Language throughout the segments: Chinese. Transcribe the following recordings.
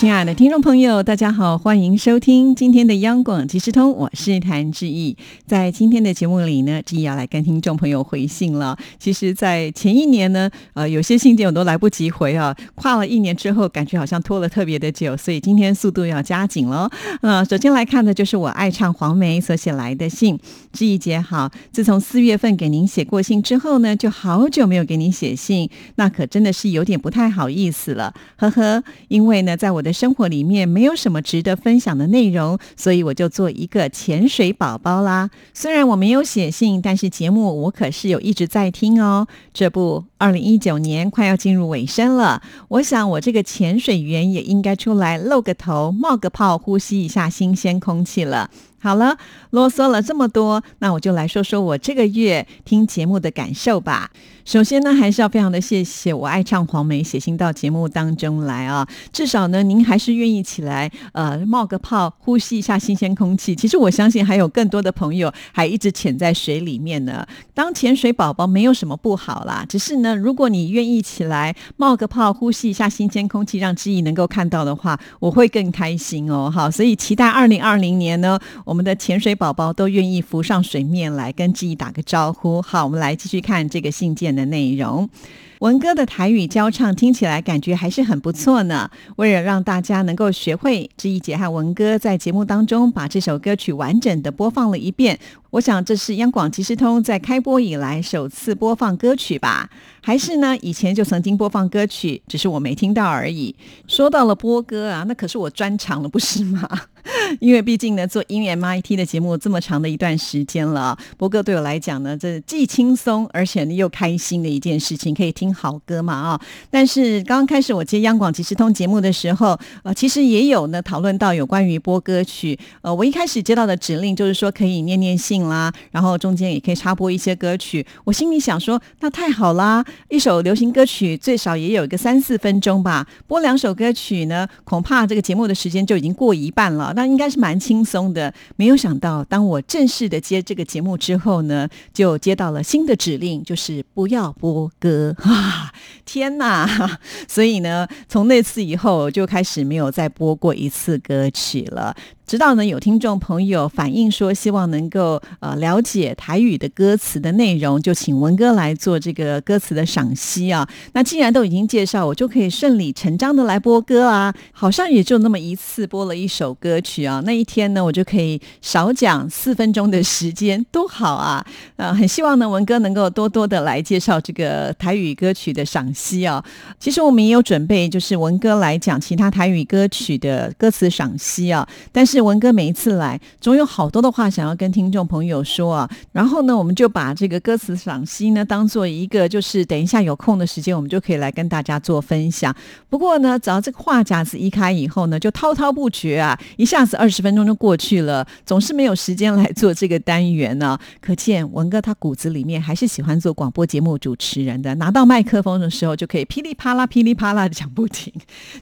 亲爱的听众朋友，大家好，欢迎收听今天的央广即时通，我是谭志毅。在今天的节目里呢，志毅要来跟听众朋友回信了。其实，在前一年呢，呃，有些信件我都来不及回啊，跨了一年之后，感觉好像拖了特别的久，所以今天速度要加紧了。呃，首先来看的就是我爱唱黄梅所写来的信，志毅姐好，自从四月份给您写过信之后呢，就好久没有给您写信，那可真的是有点不太好意思了，呵呵。因为呢，在我的生活里面没有什么值得分享的内容，所以我就做一个潜水宝宝啦。虽然我没有写信，但是节目我可是有一直在听哦。这不，二零一九年快要进入尾声了，我想我这个潜水员也应该出来露个头、冒个泡，呼吸一下新鲜空气了。好了，啰嗦了这么多，那我就来说说我这个月听节目的感受吧。首先呢，还是要非常的谢谢我爱唱黄梅写信到节目当中来啊，至少呢，您还是愿意起来呃冒个泡，呼吸一下新鲜空气。其实我相信还有更多的朋友还一直潜在水里面呢。当潜水宝宝没有什么不好啦，只是呢，如果你愿意起来冒个泡，呼吸一下新鲜空气，让记忆能够看到的话，我会更开心哦。好，所以期待二零二零年呢，我们的潜水宝宝都愿意浮上水面来跟记忆打个招呼。好，我们来继续看这个信件。的内容，文哥的台语教唱听起来感觉还是很不错呢。为了让大家能够学会，志毅姐和文哥在节目当中把这首歌曲完整的播放了一遍。我想这是央广即时通在开播以来首次播放歌曲吧？还是呢？以前就曾经播放歌曲，只是我没听到而已。说到了播歌啊，那可是我专长了，不是吗？因为毕竟呢，做音乐 MIT 的节目这么长的一段时间了，播歌对我来讲呢，这既轻松而且又开心的一件事情，可以听好歌嘛啊！但是刚刚开始我接央广即时通节目的时候，呃，其实也有呢讨论到有关于播歌曲。呃，我一开始接到的指令就是说可以念念信啦，然后中间也可以插播一些歌曲。我心里想说，那太好啦！一首流行歌曲最少也有一个三四分钟吧，播两首歌曲呢，恐怕这个节目的时间就已经过一半了。那应该是蛮轻松的。没有想到，当我正式的接这个节目之后呢，就接到了新的指令，就是不要播歌 天哪！所以呢，从那次以后就开始没有再播过一次歌曲了。直到呢有听众朋友反映说，希望能够呃了解台语的歌词的内容，就请文哥来做这个歌词的赏析啊。那既然都已经介绍，我就可以顺理成章的来播歌啊。好像也就那么一次播了一首歌曲啊。那一天呢，我就可以少讲四分钟的时间，多好啊！呃，很希望呢文哥能够多多的来介绍这个台语歌曲的赏析啊。其实我们也有准备，就是文哥来讲其他台语歌曲的歌词赏析啊，但是。文哥每一次来，总有好多的话想要跟听众朋友说啊。然后呢，我们就把这个歌词赏析呢，当做一个就是等一下有空的时间，我们就可以来跟大家做分享。不过呢，只要这个话匣子一开以后呢，就滔滔不绝啊，一下子二十分钟就过去了，总是没有时间来做这个单元呢。可见文哥他骨子里面还是喜欢做广播节目主持人的，拿到麦克风的时候就可以噼里啪啦、噼里啪啦的讲不停。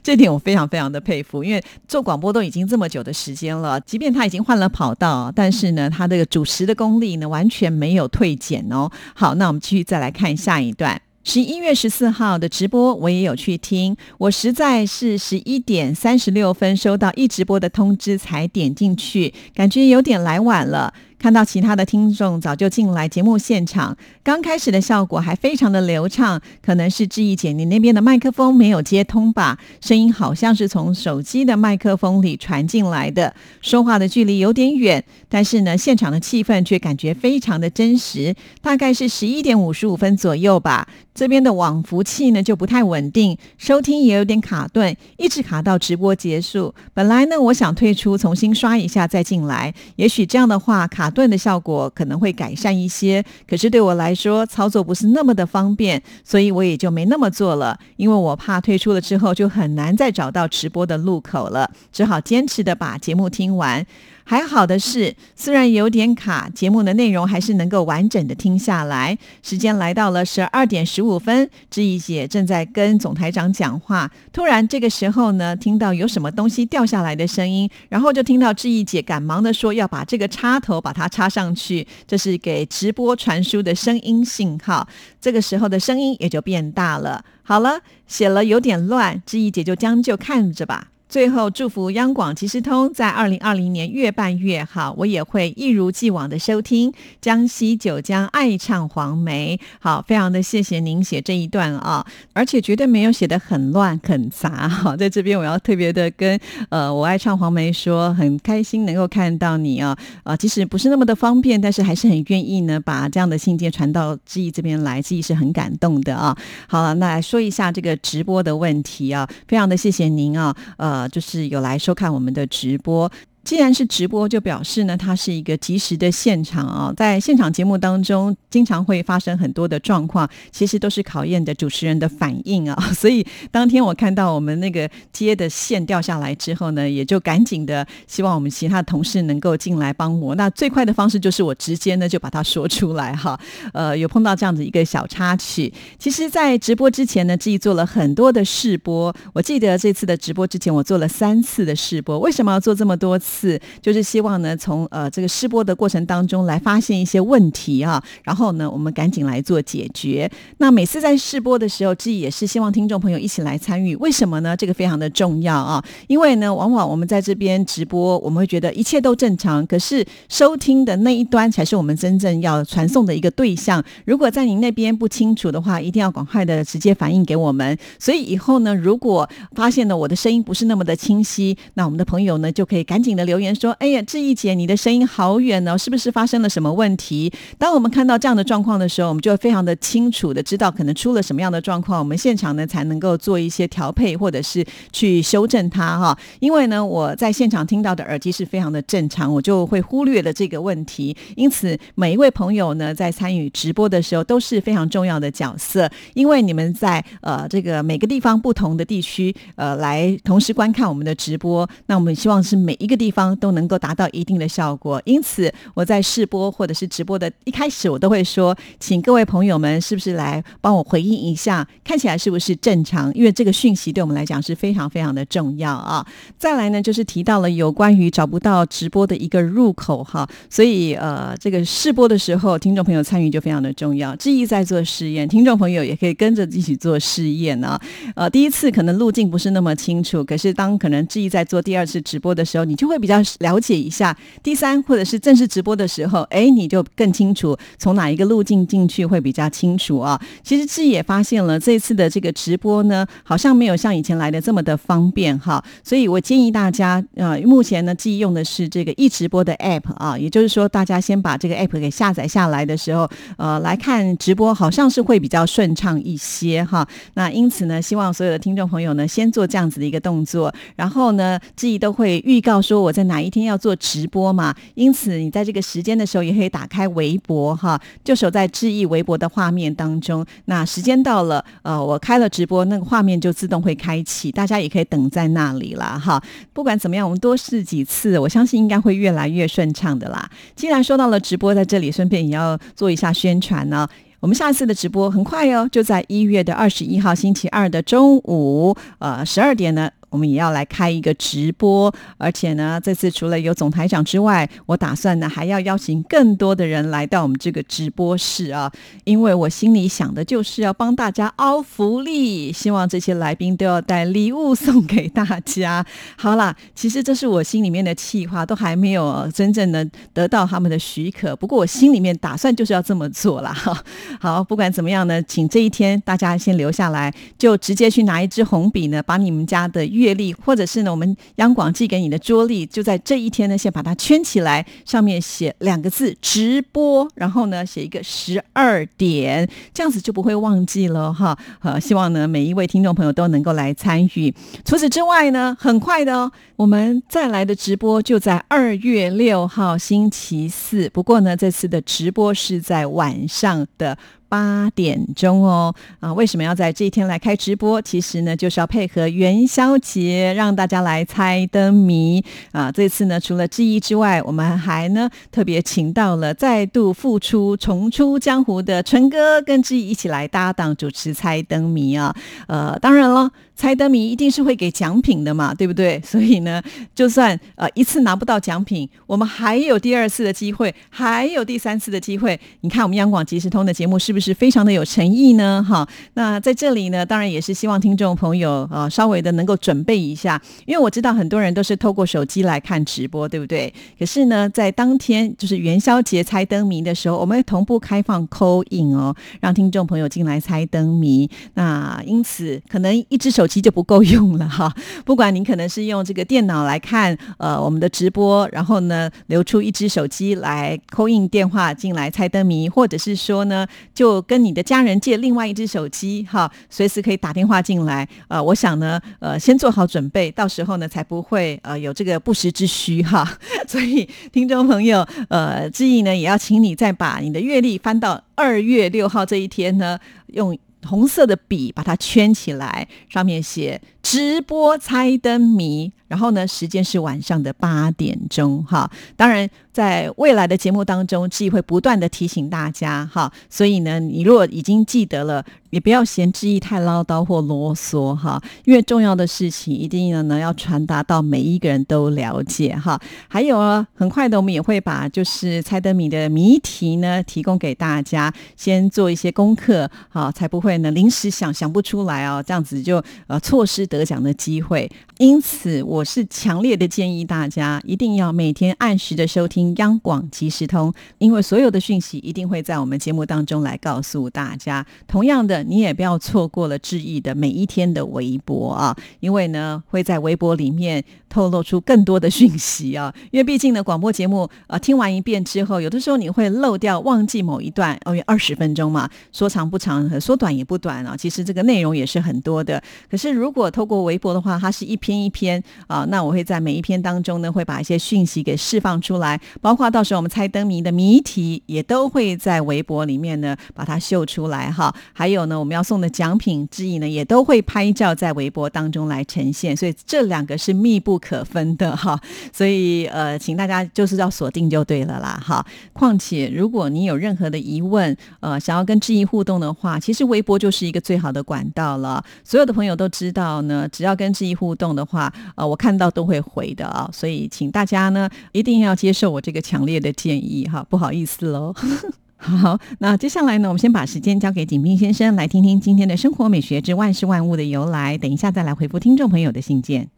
这点我非常非常的佩服，因为做广播都已经这么久的时间。了，即便他已经换了跑道，但是呢，他这个主持的功力呢，完全没有退减哦。好，那我们继续再来看下一段，十一月十四号的直播，我也有去听，我实在是十一点三十六分收到一直播的通知才点进去，感觉有点来晚了。看到其他的听众早就进来节目现场，刚开始的效果还非常的流畅，可能是志毅姐你那边的麦克风没有接通吧，声音好像是从手机的麦克风里传进来的，说话的距离有点远，但是呢，现场的气氛却感觉非常的真实。大概是十一点五十五分左右吧，这边的网服器呢就不太稳定，收听也有点卡顿，一直卡到直播结束。本来呢，我想退出重新刷一下再进来，也许这样的话卡。顿的效果可能会改善一些，可是对我来说操作不是那么的方便，所以我也就没那么做了。因为我怕退出了之后就很难再找到直播的路口了，只好坚持的把节目听完。还好的是，虽然有点卡，节目的内容还是能够完整的听下来。时间来到了十二点十五分，志毅姐正在跟总台长讲话。突然这个时候呢，听到有什么东西掉下来的声音，然后就听到志毅姐赶忙的说要把这个插头把它插上去，这是给直播传输的声音信号。这个时候的声音也就变大了。好了，写了有点乱，志毅姐就将就看着吧。最后，祝福央广即时通在二零二零年越办越好。我也会一如既往的收听江西九江爱唱黄梅。好，非常的谢谢您写这一段啊，而且绝对没有写的很乱很杂。好，在这边我要特别的跟呃我爱唱黄梅说，很开心能够看到你啊啊，即使不是那么的方便，但是还是很愿意呢把这样的信件传到志毅这边来，志毅是很感动的啊。好了，那来说一下这个直播的问题啊，非常的谢谢您啊，呃。啊，就是有来收看我们的直播。既然是直播，就表示呢，它是一个即时的现场啊。在现场节目当中，经常会发生很多的状况，其实都是考验的主持人的反应啊。所以当天我看到我们那个接的线掉下来之后呢，也就赶紧的希望我们其他同事能够进来帮我。那最快的方式就是我直接呢就把它说出来哈。呃，有碰到这样子一个小插曲。其实，在直播之前呢，自己做了很多的试播。我记得这次的直播之前，我做了三次的试播。为什么要做这么多次？次就是希望呢，从呃这个试播的过程当中来发现一些问题啊，然后呢，我们赶紧来做解决。那每次在试播的时候，自己也是希望听众朋友一起来参与。为什么呢？这个非常的重要啊，因为呢，往往我们在这边直播，我们会觉得一切都正常，可是收听的那一端才是我们真正要传送的一个对象。如果在您那边不清楚的话，一定要赶快的直接反映给我们。所以以后呢，如果发现呢我的声音不是那么的清晰，那我们的朋友呢就可以赶紧留言说：“哎呀，志毅姐，你的声音好远哦，是不是发生了什么问题？”当我们看到这样的状况的时候，我们就非常的清楚的知道可能出了什么样的状况，我们现场呢才能够做一些调配或者是去修正它哈。因为呢，我在现场听到的耳机是非常的正常，我就会忽略了这个问题。因此，每一位朋友呢在参与直播的时候都是非常重要的角色，因为你们在呃这个每个地方不同的地区呃来同时观看我们的直播，那我们希望是每一个地方。方都能够达到一定的效果，因此我在试播或者是直播的一开始，我都会说，请各位朋友们是不是来帮我回应一下，看起来是不是正常？因为这个讯息对我们来讲是非常非常的重要啊。再来呢，就是提到了有关于找不到直播的一个入口哈，所以呃，这个试播的时候，听众朋友参与就非常的重要。志毅在做试验，听众朋友也可以跟着一起做试验呢。呃，第一次可能路径不是那么清楚，可是当可能志毅在做第二次直播的时候，你就会比。较了解一下，第三或者是正式直播的时候，哎，你就更清楚从哪一个路径进去会比较清楚啊。其实志也发现了，这次的这个直播呢，好像没有像以前来的这么的方便哈。所以我建议大家，呃，目前呢，自己用的是这个一直播的 app 啊，也就是说，大家先把这个 app 给下载下来的时候，呃，来看直播，好像是会比较顺畅一些哈。那因此呢，希望所有的听众朋友呢，先做这样子的一个动作，然后呢，自己都会预告说我我。在哪一天要做直播嘛？因此你在这个时间的时候也可以打开微博哈，就守在志毅微博的画面当中。那时间到了，呃，我开了直播，那个画面就自动会开启，大家也可以等在那里了哈。不管怎么样，我们多试几次，我相信应该会越来越顺畅的啦。既然说到了直播，在这里顺便也要做一下宣传呢。我们下次的直播很快哦，就在一月的二十一号星期二的中午，呃，十二点呢。我们也要来开一个直播，而且呢，这次除了有总台长之外，我打算呢还要邀请更多的人来到我们这个直播室啊，因为我心里想的就是要帮大家凹福利，希望这些来宾都要带礼物送给大家。好啦，其实这是我心里面的计划，都还没有真正的得到他们的许可，不过我心里面打算就是要这么做啦。好，不管怎么样呢，请这一天大家先留下来，就直接去拿一支红笔呢，把你们家的。月历，或者是呢，我们央广寄给你的桌历，就在这一天呢，先把它圈起来，上面写两个字“直播”，然后呢，写一个十二点，这样子就不会忘记了哈。呃，希望呢，每一位听众朋友都能够来参与。除此之外呢，很快的哦，我们再来的直播就在二月六号星期四，不过呢，这次的直播是在晚上的。八点钟哦。啊，为什么要在这一天来开直播？其实呢，就是要配合元宵节，让大家来猜灯谜啊。这次呢，除了志毅之外，我们还呢特别请到了再度复出、重出江湖的纯哥，跟志毅一起来搭档主持猜灯谜啊。呃，当然了。猜灯谜一定是会给奖品的嘛，对不对？所以呢，就算呃一次拿不到奖品，我们还有第二次的机会，还有第三次的机会。你看我们央广即时通的节目是不是是非常的有诚意呢？哈，那在这里呢，当然也是希望听众朋友呃稍微的能够准备一下，因为我知道很多人都是透过手机来看直播，对不对？可是呢，在当天就是元宵节猜灯谜的时候，我们会同步开放扣印哦，让听众朋友进来猜灯谜。那因此可能一只手。机就不够用了哈，不管您可能是用这个电脑来看呃我们的直播，然后呢留出一只手机来扣印电话进来猜灯谜，或者是说呢就跟你的家人借另外一只手机哈，随时可以打电话进来。呃，我想呢呃先做好准备，到时候呢才不会呃有这个不时之需哈。所以听众朋友呃，志毅呢也要请你再把你的月历翻到二月六号这一天呢用。红色的笔把它圈起来，上面写“直播猜灯谜”。然后呢，时间是晚上的八点钟，哈。当然，在未来的节目当中，志毅会不断的提醒大家，哈。所以呢，你如果已经记得了，也不要嫌志毅太唠叨或啰嗦，哈。因为重要的事情一定要呢要传达到每一个人都了解，哈。还有啊，很快的，我们也会把就是猜灯谜的谜题呢提供给大家，先做一些功课，好，才不会呢临时想想不出来哦，这样子就呃错失得奖的机会。因此，我是强烈的建议大家一定要每天按时的收听央广即时通，因为所有的讯息一定会在我们节目当中来告诉大家。同样的，你也不要错过了志毅的每一天的微博啊，因为呢会在微博里面透露出更多的讯息啊。因为毕竟呢广播节目啊听完一遍之后，有的时候你会漏掉忘记某一段，因为二十分钟嘛，说长不长，说短也不短啊。其实这个内容也是很多的。可是如果透过微博的话，它是一篇。一篇啊，那我会在每一篇当中呢，会把一些讯息给释放出来，包括到时候我们猜灯谜的谜题，也都会在微博里面呢把它秀出来哈。还有呢，我们要送的奖品之一呢，也都会拍照在微博当中来呈现，所以这两个是密不可分的哈。所以呃，请大家就是要锁定就对了啦哈。况且如果你有任何的疑问，呃，想要跟志毅互动的话，其实微博就是一个最好的管道了。所有的朋友都知道呢，只要跟志毅互动。的话，呃，我看到都会回的啊，所以请大家呢一定要接受我这个强烈的建议哈，不好意思喽。好，那接下来呢，我们先把时间交给景斌先生，来听听今天的生活美学之万事万物的由来，等一下再来回复听众朋友的信件。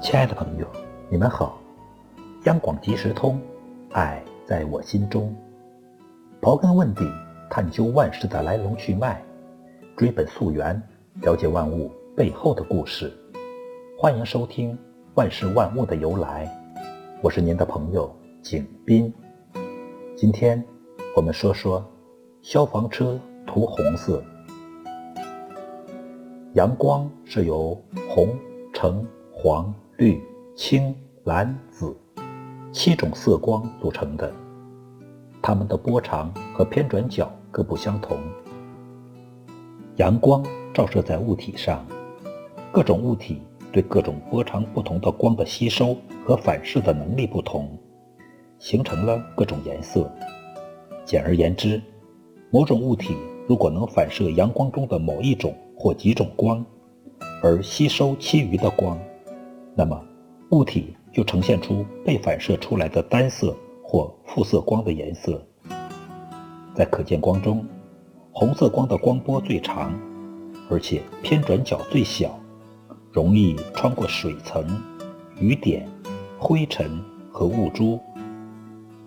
亲爱的朋友，你们好！央广即时通，爱在我心中。刨根问底，探究万事的来龙去脉，追本溯源，了解万物背后的故事。欢迎收听《万事万物的由来》，我是您的朋友景斌。今天我们说说消防车涂红色。阳光是由红、橙、黄。绿、青、蓝、紫七种色光组成的，它们的波长和偏转角各不相同。阳光照射在物体上，各种物体对各种波长不同的光的吸收和反射的能力不同，形成了各种颜色。简而言之，某种物体如果能反射阳光中的某一种或几种光，而吸收其余的光。那么，物体就呈现出被反射出来的单色或复色光的颜色。在可见光中，红色光的光波最长，而且偏转角最小，容易穿过水层、雨点、灰尘和雾珠。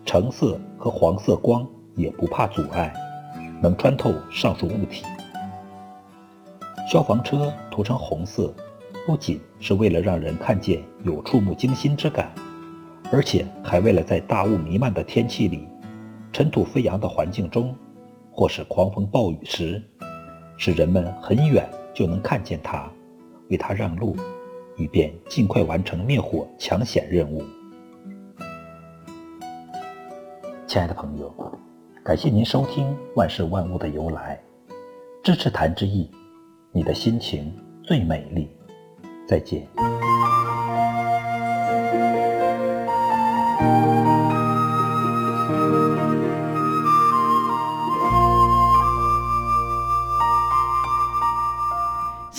橙色和黄色光也不怕阻碍，能穿透上述物体。消防车涂成红色。不仅是为了让人看见有触目惊心之感，而且还为了在大雾弥漫的天气里、尘土飞扬的环境中，或是狂风暴雨时，使人们很远就能看见它，为它让路，以便尽快完成灭火抢险任务。亲爱的朋友，感谢您收听《万事万物的由来》，支持谭之意，你的心情最美丽。再见。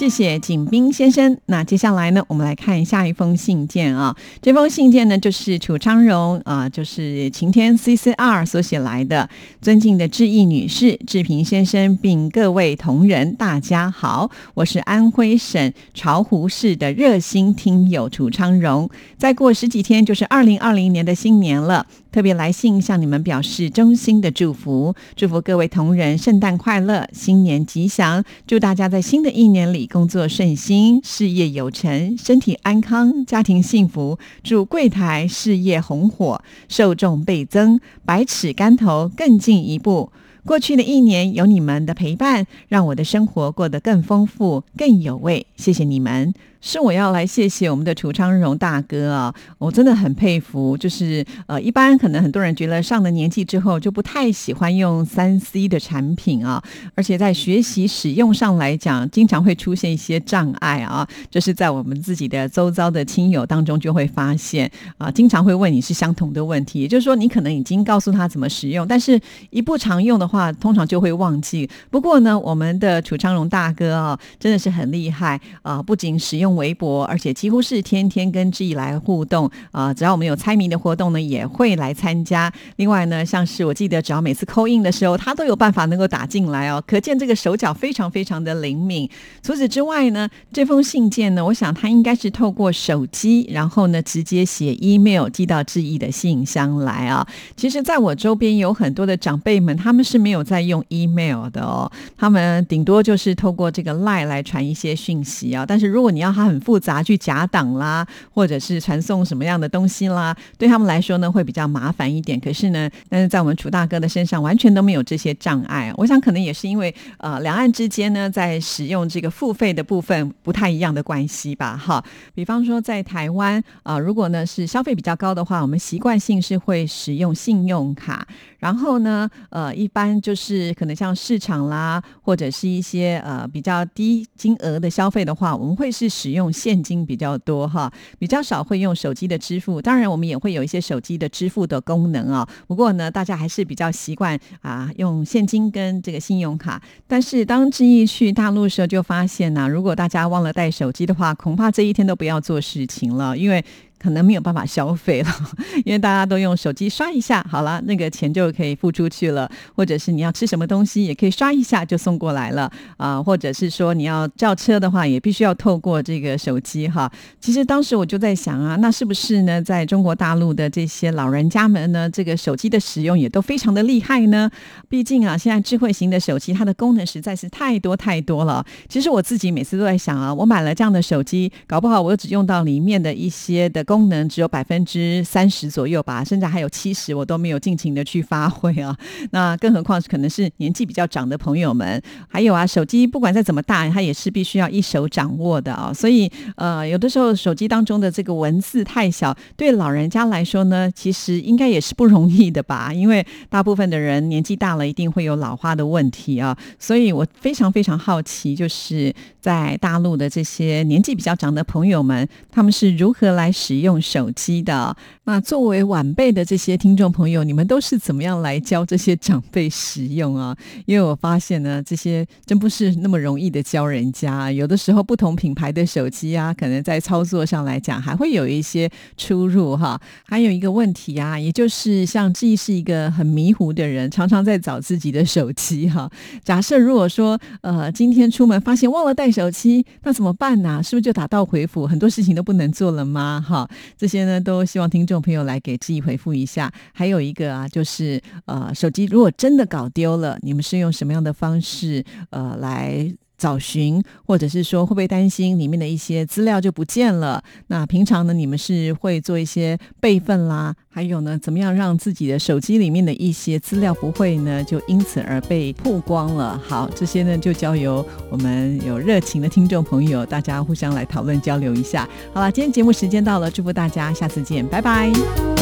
谢谢景斌先生。那接下来呢，我们来看下一封信件啊。这封信件呢，就是楚昌荣啊，就是晴天 CCR 所写来的。尊敬的志毅女士、志平先生，并各位同仁，大家好，我是安徽省巢湖市的热心听友楚昌荣。再过十几天就是二零二零年的新年了。特别来信向你们表示衷心的祝福，祝福各位同仁圣诞快乐，新年吉祥，祝大家在新的一年里工作顺心，事业有成，身体安康，家庭幸福，祝柜台事业红火，受众倍增，百尺竿头更进一步。过去的一年有你们的陪伴，让我的生活过得更丰富、更有味。谢谢你们。是我要来谢谢我们的楚昌荣大哥啊，我真的很佩服。就是呃，一般可能很多人觉得上了年纪之后就不太喜欢用三 C 的产品啊，而且在学习使用上来讲，经常会出现一些障碍啊。就是在我们自己的周遭的亲友当中就会发现啊，经常会问你是相同的问题，也就是说你可能已经告诉他怎么使用，但是一不常用的话，通常就会忘记。不过呢，我们的楚昌荣大哥啊，真的是很厉害啊，不仅使用。微博，而且几乎是天天跟志毅来互动啊！只要我们有猜谜的活动呢，也会来参加。另外呢，像是我记得，只要每次扣印的时候，他都有办法能够打进来哦，可见这个手脚非常非常的灵敏。除此之外呢，这封信件呢，我想他应该是透过手机，然后呢直接写 email 寄到志毅的信箱来啊。其实，在我周边有很多的长辈们，他们是没有在用 email 的哦，他们顶多就是透过这个 line 来传一些讯息啊。但是如果你要他。很复杂，去夹档啦，或者是传送什么样的东西啦，对他们来说呢，会比较麻烦一点。可是呢，但是在我们楚大哥的身上，完全都没有这些障碍。我想，可能也是因为呃，两岸之间呢，在使用这个付费的部分不太一样的关系吧。哈，比方说在台湾啊，如果呢是消费比较高的话，我们习惯性是会使用信用卡。然后呢，呃，一般就是可能像市场啦，或者是一些呃比较低金额的消费的话，我们会是使用现金比较多哈，比较少会用手机的支付。当然，我们也会有一些手机的支付的功能啊。不过呢，大家还是比较习惯啊用现金跟这个信用卡。但是当志毅去大陆的时候，就发现呢，如果大家忘了带手机的话，恐怕这一天都不要做事情了，因为。可能没有办法消费了，因为大家都用手机刷一下，好了，那个钱就可以付出去了。或者是你要吃什么东西，也可以刷一下就送过来了啊。或者是说你要叫车的话，也必须要透过这个手机哈。其实当时我就在想啊，那是不是呢，在中国大陆的这些老人家们呢，这个手机的使用也都非常的厉害呢？毕竟啊，现在智慧型的手机它的功能实在是太多太多了。其实我自己每次都在想啊，我买了这样的手机，搞不好我只用到里面的一些的。功能只有百分之三十左右吧，甚至还有七十，我都没有尽情的去发挥啊。那更何况是可能是年纪比较长的朋友们，还有啊，手机不管再怎么大，它也是必须要一手掌握的啊。所以呃，有的时候手机当中的这个文字太小，对老人家来说呢，其实应该也是不容易的吧。因为大部分的人年纪大了，一定会有老花的问题啊。所以我非常非常好奇，就是在大陆的这些年纪比较长的朋友们，他们是如何来使。使用手机的那作为晚辈的这些听众朋友，你们都是怎么样来教这些长辈使用啊？因为我发现呢，这些真不是那么容易的教人家。有的时候不同品牌的手机啊，可能在操作上来讲还会有一些出入哈。还有一个问题啊，也就是像志毅是一个很迷糊的人，常常在找自己的手机哈。假设如果说呃今天出门发现忘了带手机，那怎么办呢？是不是就打道回府，很多事情都不能做了吗？哈这些呢，都希望听众朋友来给志毅回复一下。还有一个啊，就是呃，手机如果真的搞丢了，你们是用什么样的方式呃来？找寻，或者是说会不会担心里面的一些资料就不见了？那平常呢，你们是会做一些备份啦，还有呢，怎么样让自己的手机里面的一些资料不会呢就因此而被曝光了？好，这些呢就交由我们有热情的听众朋友，大家互相来讨论交流一下。好了，今天节目时间到了，祝福大家，下次见，拜拜。